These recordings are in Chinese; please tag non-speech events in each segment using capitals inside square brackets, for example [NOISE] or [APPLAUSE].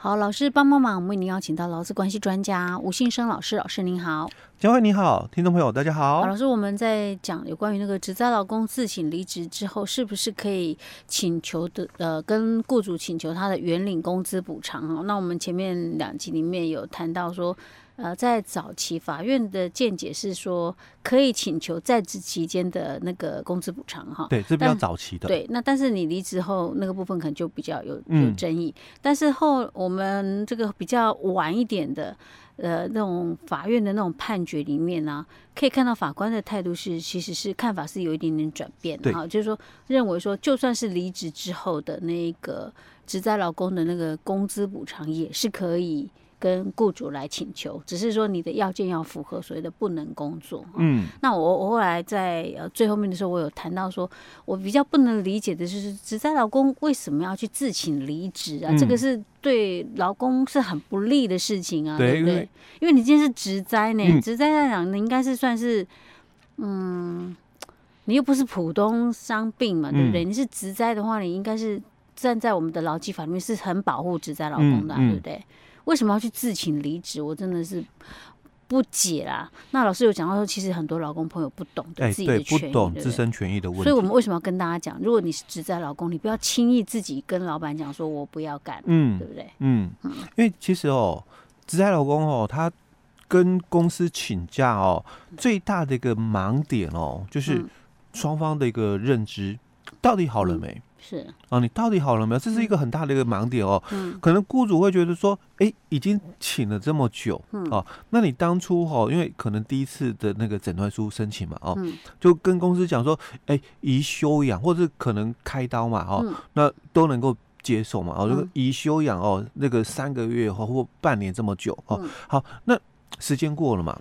好，老师帮帮忙，我们为您邀请到劳资关系专家吴信生老师，老师您好，江慧你好，听众朋友大家好。好，老师，我们在讲有关于那个职灾劳工自请离职之后，是不是可以请求的呃，跟雇主请求他的原领工资补偿哦？那我们前面两集里面有谈到说。呃，在早期法院的见解是说，可以请求在职期间的那个工资补偿哈。对，这比较早期的。对，那但是你离职后那个部分可能就比较有有争议。嗯、但是后我们这个比较晚一点的，呃，那种法院的那种判决里面呢、啊，可以看到法官的态度是，其实是看法是有一点点转变的哈，就是说认为说，就算是离职之后的那个职在劳工的那个工资补偿也是可以。跟雇主来请求，只是说你的要件要符合所谓的不能工作。嗯，那我我后来在呃最后面的时候，我有谈到说，我比较不能理解的就是职灾老公为什么要去自请离职啊？嗯、这个是对劳工是很不利的事情啊，对，对不对？因为你今天是职灾呢，职灾来讲，你应该是算是，嗯，你又不是普通伤病嘛，对不对？嗯、你是职灾的话，你应该是站在我们的劳基法里面是很保护职灾劳工的、啊，嗯嗯、对不对？为什么要去自请离职？我真的是不解啦。那老师有讲到说，其实很多老公朋友不懂自己的权益，欸、不懂自身权益的问题。所以我们为什么要跟大家讲？如果你是职在老公，你不要轻易自己跟老板讲说“我不要干”，嗯，对不对？嗯，嗯，因为其实哦，只在老公哦，他跟公司请假哦，最大的一个盲点哦，就是双方的一个认知到底好了没？嗯是。啊，你到底好了没有？这是一个很大的一个盲点哦。嗯，可能雇主会觉得说，哎、欸，已经请了这么久，嗯，哦，那你当初哈、哦，因为可能第一次的那个诊断书申请嘛，哦，嗯、就跟公司讲说，哎、欸，宜休养，或者可能开刀嘛，哦，嗯、那都能够接受嘛，哦，这个宜休养哦，那个三个月或或半年这么久，哦，嗯、好，那时间过了嘛，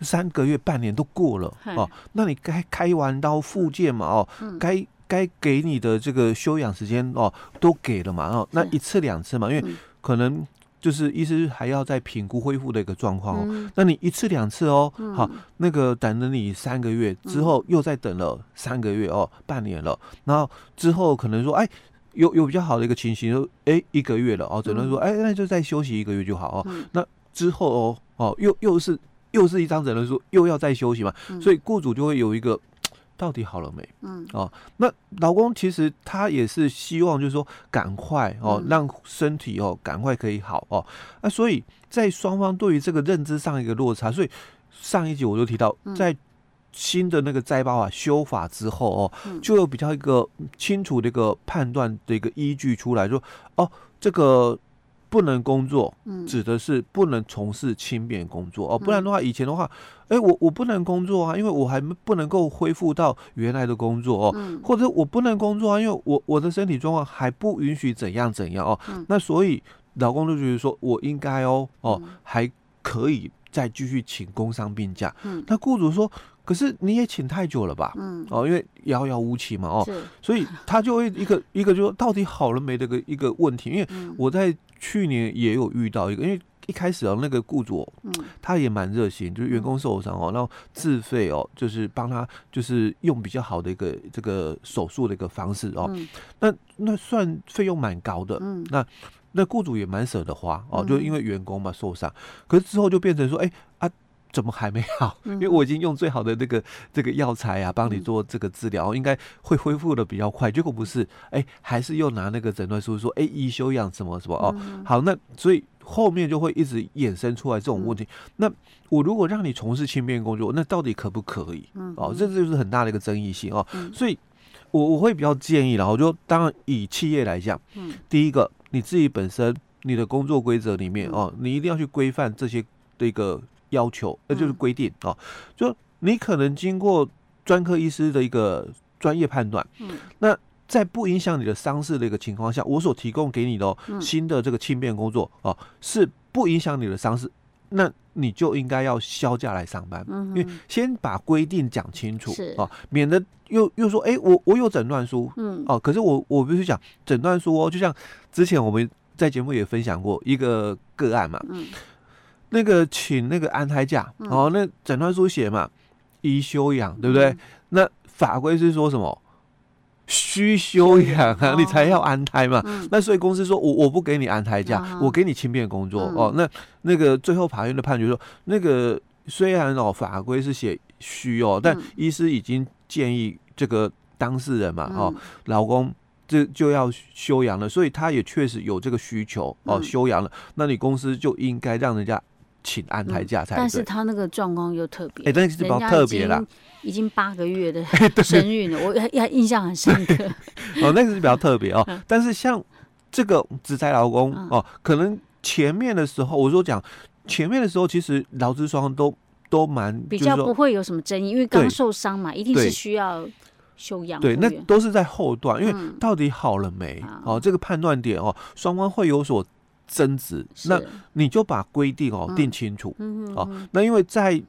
三个月、半年都过了，哦，那你该开完刀复健嘛，哦，该、嗯。该给你的这个休养时间哦，都给了嘛，哦，那一次两次嘛，因为可能就是医师还要再评估恢复的一个状况哦。嗯、那你一次两次哦，嗯、好，那个等了你三个月之后，又再等了三个月哦，半年了，然后之后可能说，哎，有有比较好的一个情形，哎，一个月了哦，只能说，哎，那就再休息一个月就好哦。嗯、那之后哦，哦，又又是又是一张诊断书，又要再休息嘛，所以雇主就会有一个。到底好了没？嗯，哦，那老公其实他也是希望，就是说赶快哦，让身体哦赶快可以好哦。那所以在双方对于这个认知上一个落差，所以上一集我就提到，在新的那个灾保法修法之后哦，就有比较一个清楚的一个判断的一个依据出来，说哦这个。不能工作，指的是不能从事轻便工作哦，不然的话，以前的话，哎，我我不能工作啊，因为我还不能够恢复到原来的工作哦，或者我不能工作啊，因为我我的身体状况还不允许怎样怎样哦，那所以老公就觉得说我应该哦哦还可以再继续请工伤病假，那雇主说。可是你也请太久了吧？嗯，哦，因为遥遥无期嘛，哦，所以他就会一个一个就说到底好了没这个一个问题。因为我在去年也有遇到一个，因为一开始哦，那个雇主，嗯，他也蛮热心，就是员工受伤哦，然后自费哦，就是帮他就是用比较好的一个这个手术的一个方式哦，那那算费用蛮高的，嗯，那那雇主也蛮舍得花哦，就因为员工嘛受伤，可是之后就变成说，哎啊。怎么还没好？因为我已经用最好的那个这个药材啊，帮你做这个治疗，应该会恢复的比较快。结果不是，哎，还是又拿那个诊断书说，哎，宜休养什么什么哦。好，那所以后面就会一直衍生出来这种问题。那我如果让你从事轻便工作，那到底可不可以？哦，这就是很大的一个争议性哦。所以，我我会比较建议，然后就当然以企业来讲，第一个你自己本身你的工作规则里面哦，你一定要去规范这些这个。要求，那就是规定啊，就你可能经过专科医师的一个专业判断，嗯，那在不影响你的伤势的一个情况下，我所提供给你的新的这个轻便工作哦，是不影响你的伤势，那你就应该要销假来上班，因为先把规定讲清楚啊，免得又又说，哎，我我有诊断书，嗯，哦，可是我我必须讲诊断书哦，就像之前我们在节目也分享过一个个案嘛，嗯。那个请那个安胎假，嗯、哦，那诊断书写嘛，宜休养，对不对？嗯、那法规是说什么？需休养啊，你才要安胎嘛。嗯、那所以公司说我我不给你安胎假，嗯、我给你轻便工作、嗯、哦。那那个最后法院的判决说，那个虽然哦法规是写需哦，但医师已经建议这个当事人嘛、嗯、哦，老公这就要休养了，所以他也确实有这个需求哦，休养了，那你公司就应该让人家。请安胎假才、嗯，但是他那个状况又特别，哎、欸，但是比较特别啦，已经八个月的 [LAUGHS] 身孕了，我还印象很深刻。[LAUGHS] 哦，那个是比较特别哦，嗯、但是像这个职灾劳工哦，可能前面的时候，我说讲前面的时候，其实劳资双方都都蛮比较不会有什么争议，因为刚受伤嘛，一定是需要休养。对，那都是在后段，因为到底好了没？嗯、哦，这个判断点哦，双方会有所。争执，那你就把规定哦定清楚哦。那因为在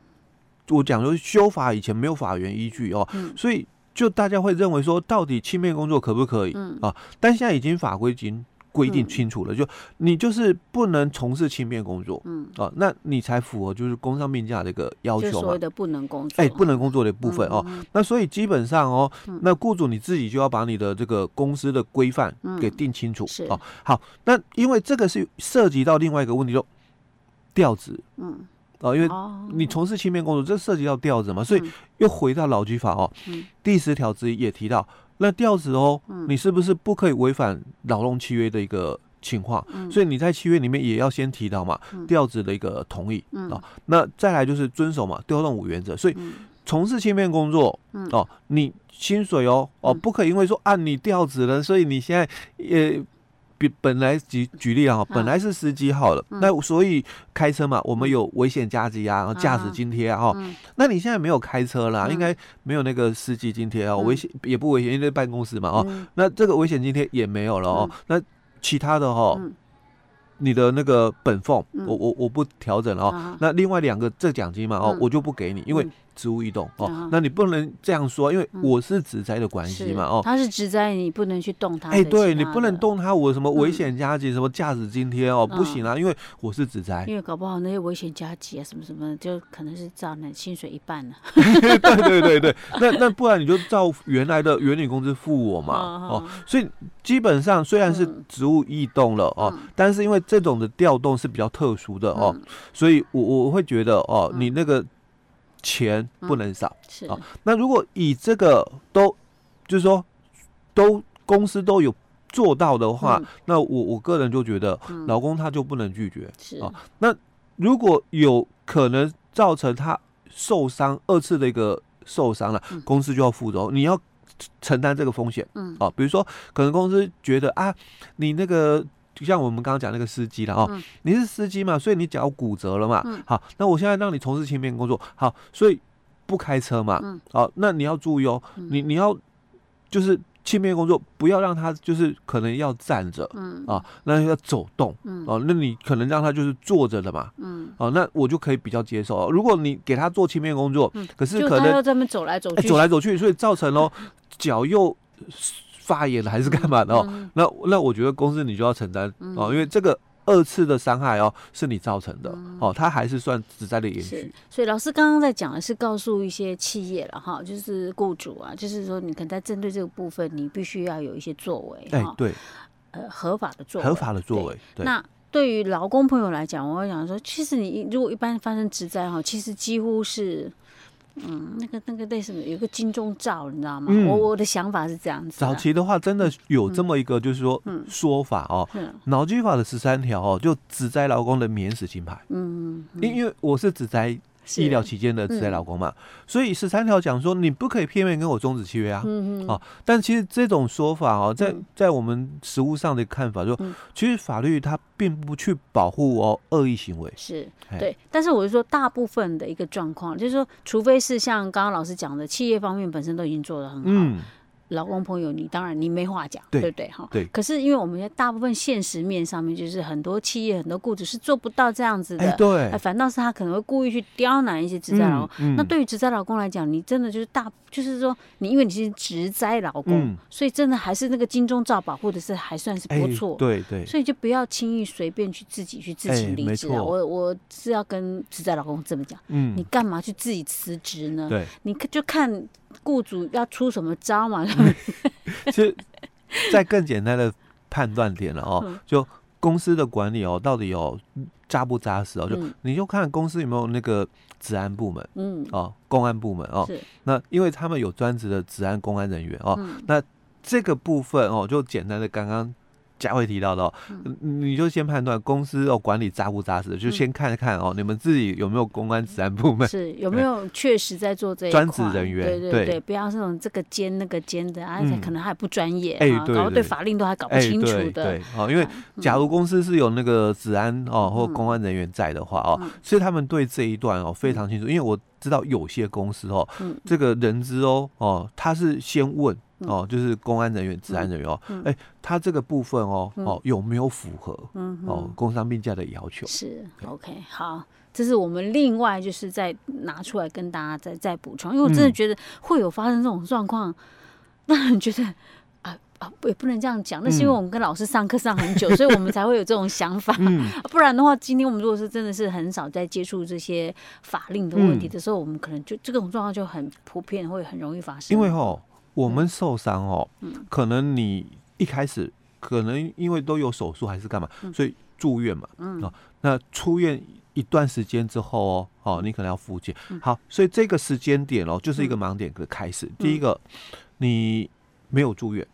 我讲说修法以前没有法源依据哦，所以就大家会认为说到底轻便工作可不可以啊？但现在已经法规已经。规定清楚了，就你就是不能从事轻便工作，嗯，哦，那你才符合就是工伤病假的一个要求嘛。所谓的不能工作，哎，不能工作的部分哦。那所以基本上哦，那雇主你自己就要把你的这个公司的规范给定清楚，是哦。好，那因为这个是涉及到另外一个问题，就调职，嗯，哦，因为你从事轻便工作，这涉及到调子嘛，所以又回到劳基法哦，第十条之一也提到。那调子哦，你是不是不可以违反劳动契约的一个情况？嗯、所以你在契约里面也要先提到嘛，调子的一个同意、嗯、哦。那再来就是遵守嘛调动五原则。所以从事轻便工作、嗯、哦，你薪水哦哦不可以因为说按、啊、你调子了，所以你现在也。比本来举举例啊，本来是司机好了，那所以开车嘛，我们有危险加给啊，然后驾驶津贴啊，哈，那你现在没有开车了，应该没有那个司机津贴啊，危险也不危险，因为办公室嘛，哦，那这个危险津贴也没有了哦，那其他的哈，你的那个本俸，我我我不调整了哦，那另外两个这奖金嘛，哦，我就不给你，因为。职务异动哦，那你不能这样说，因为我是职灾的关系嘛哦，他是职灾，你不能去动他。哎，对你不能动他，我什么危险加急什么驾驶津贴哦，不行啊，因为我是职灾。因为搞不好那些危险加急啊什么什么，就可能是照那薪水一半呢。[LAUGHS] 对对对对，那那不然你就照原来的原理工资付我嘛哦，所以基本上虽然是植物异动了哦，但是因为这种的调动是比较特殊的哦，所以我我会觉得哦，你那个。钱不能少，嗯、是啊、哦。那如果以这个都，就是说，都公司都有做到的话，嗯、那我我个人就觉得，老公他就不能拒绝，是啊、哦。那如果有可能造成他受伤二次的一个受伤了，嗯、公司就要负责，你要承担这个风险，嗯啊、哦。比如说，可能公司觉得啊，你那个。就像我们刚刚讲那个司机了哦，嗯、你是司机嘛，所以你脚骨折了嘛，嗯、好，那我现在让你从事轻便工作，好，所以不开车嘛，嗯、好，那你要注意哦，嗯、你你要就是轻便工作，不要让他就是可能要站着，嗯。啊，那要走动，嗯。哦，那你可能让他就是坐着的嘛，嗯。哦，那我就可以比较接受。如果你给他做轻便工作，嗯、可是可能要这么走来走去，走来走去，所以造成了脚又。发炎了还是干嘛的哦？那那我觉得公司你就要承担哦，因为这个二次的伤害哦是你造成的哦，它还是算职灾的延续。所以老师刚刚在讲的是告诉一些企业了哈，就是雇主啊，就是说你可能在针对这个部分，你必须要有一些作为。哎，对，呃，合法的作为，合法的作为。那对于劳工朋友来讲，我会讲说，其实你如果一般发生职灾哈，其实几乎是。嗯，那个那个类似有个金钟罩，你知道吗？嗯、我我的想法是这样子。早期的话，真的有这么一个，就是说说法哦，脑基法的十三条哦，就只摘劳工的免死金牌。嗯，因因为我是职灾。医疗期间的自在老公嘛，嗯、所以十三条讲说你不可以片面跟我终止契约啊，嗯、嗯。哦，但其实这种说法哦，在在我们实务上的看法，就、嗯、其实法律它并不去保护哦恶意行为，是对，但是我是说大部分的一个状况，就是说，除非是像刚刚老师讲的，企业方面本身都已经做得很好。嗯劳工朋友，你当然你没话讲，对不对？哈，对。可是因为我们大部分现实面上面，就是很多企业、很多雇主是做不到这样子的，对。反倒是他可能会故意去刁难一些职灾劳工。那对于职灾老公来讲，你真的就是大，就是说你因为你是职灾老公，所以真的还是那个金钟罩保护的是还算是不错，对对。所以就不要轻易随便去自己去自行离职啊！我我是要跟职灾老公这么讲，嗯，你干嘛去自己辞职呢？对，你就看。雇主要出什么招嘛？[LAUGHS] 其实，在更简单的判断点了哦，嗯、就公司的管理哦，到底有扎不扎实哦？就你就看公司有没有那个治安部门，嗯，哦，公安部门哦，是。那因为他们有专职的治安公安人员哦，嗯、那这个部分哦，就简单的刚刚。佳慧提到的哦，嗯、你就先判断公司哦管理扎不扎实，就先看看哦，你们自己有没有公安治安部门，是有没有确实在做这一专职人员，对对对，不要这种这个兼那个兼的，而且可能还不专业，哎，搞得对法令都还搞不清楚的，对，哦，因为假如公司是有那个治安哦或公安人员在的话哦，所以他们对这一段哦非常清楚，因为我知道有些公司哦，这个人资哦哦他是先问。哦，就是公安人员、治安人员哦，哎、他这个部分哦，嗯、哦有没有符合哦工伤病假的要求？是 OK，好，这是我们另外就是再拿出来跟大家再再补充，因为我真的觉得会有发生这种状况，让人、嗯、觉得啊啊也不能这样讲，那是因为我们跟老师上课上很久，嗯、所以我们才会有这种想法。嗯、[LAUGHS] 不然的话，今天我们如果是真的是很少在接触这些法令的问题的时候，嗯、我们可能就这种状况就很普遍，会很容易发生。因为哦。我们受伤哦，可能你一开始可能因为都有手术还是干嘛，所以住院嘛，哦，那出院一段时间之后哦，哦，你可能要复健，好，所以这个时间点哦，就是一个盲点的开始。第一个，你没有住院，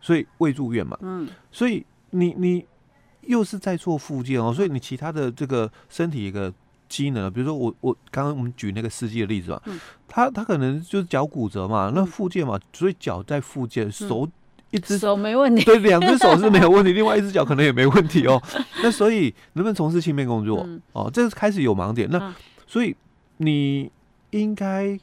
所以未住院嘛，所以你你又是在做复健哦，所以你其他的这个身体一个。机能，比如说我我刚刚我们举那个司机的例子嘛，嗯、他他可能就是脚骨折嘛，那附件嘛，所以脚在附件，手一只手没问题，对，两只手是没有问题，[LAUGHS] 另外一只脚可能也没问题哦。那所以能不能从事轻便工作？嗯、哦，这是开始有盲点。那所以你应该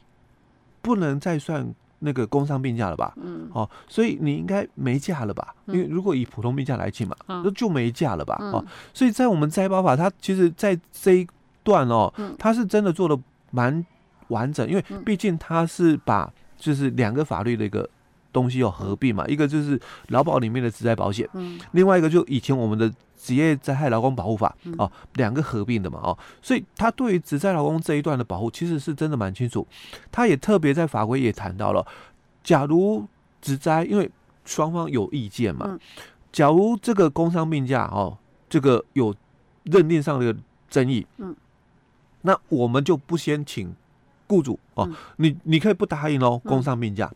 不能再算那个工伤病假了吧？嗯，哦，所以你应该没假了吧？因为如果以普通病假来计嘛，那就没假了吧？哦，所以在我们摘包法，它其实在这一段哦，他是真的做的蛮完整，因为毕竟他是把就是两个法律的一个东西要合并嘛，一个就是劳保里面的职灾保险，另外一个就以前我们的职业灾害劳工保护法哦，两个合并的嘛哦，所以他对于职灾劳工这一段的保护其实是真的蛮清楚，他也特别在法规也谈到了，假如职灾因为双方有意见嘛，假如这个工伤病假哦，这个有认定上的争议，嗯。那我们就不先请雇主哦，你你可以不答应哦，工伤病假，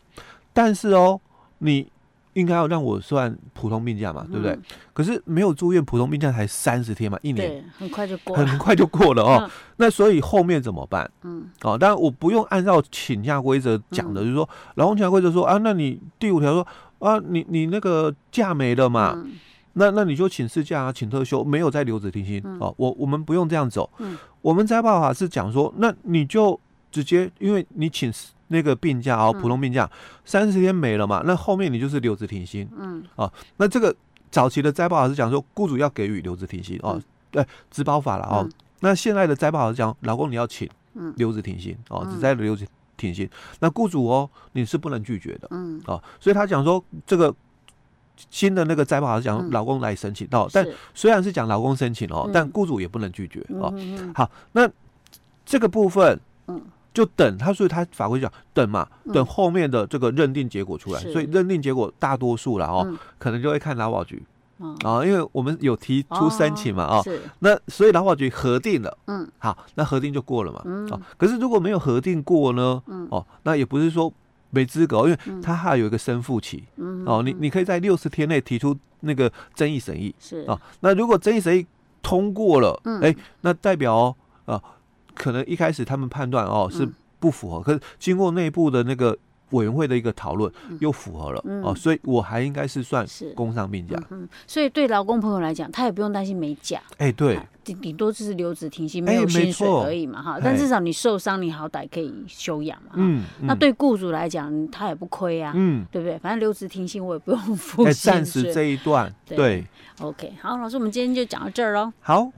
但是哦，你应该要让我算普通病假嘛，对不对？可是没有住院，普通病假才三十天嘛，一年。很快就过，很快就过了哦。那所以后面怎么办？嗯，哦，当然我不用按照请假规则讲的，就是说劳动请假规则说啊，那你第五条说啊，你你那个假没了嘛。那那你就请事假啊，请特休，没有再留职停薪。哦。我我们不用这样走，嗯、我们摘保法是讲说，那你就直接，因为你请那个病假哦，普通病假三十天没了嘛，那后面你就是留职停薪，嗯，啊，那这个早期的摘保法是讲说，雇主要给予留职停薪哦，对，职保法了哦。嗯、那现在的摘保法是讲，老公你要请留职停薪哦，只在留职停薪，那雇主哦你是不能拒绝的，嗯，啊，所以他讲说这个。新的那个灾保法是讲老公来申请到，但虽然是讲老公申请哦，但雇主也不能拒绝哦。好，那这个部分，就等他，所以他法规讲等嘛，等后面的这个认定结果出来，所以认定结果大多数了哦，可能就会看劳保局啊，因为我们有提出申请嘛哦，那所以劳保局核定了，嗯，好，那核定就过了嘛，哦，可是如果没有核定过呢，哦，那也不是说。没资格，因为他还有一个申复期，嗯、哦，你你可以在六十天内提出那个争议审议，是。啊、哦，那如果争议审议通过了，哎、嗯。欸，那代表哦，啊，可能一开始他们判断哦是不符合，嗯、可是经过内部的那个。委员会的一个讨论又符合了、嗯、哦，所以我还应该是算工伤病假。嗯，所以对劳工朋友来讲，他也不用担心没假。哎、欸，对，顶顶多就是留职停薪，没有薪水而已嘛，哈、欸。但至少你受伤，你好歹可以休养嘛。嗯。那对雇主来讲，他也不亏啊。嗯。对不对？反正留职停薪，我也不用 [LAUGHS] 付薪水。暂时这一段。对。对 OK，好，老师，我们今天就讲到这儿喽。好。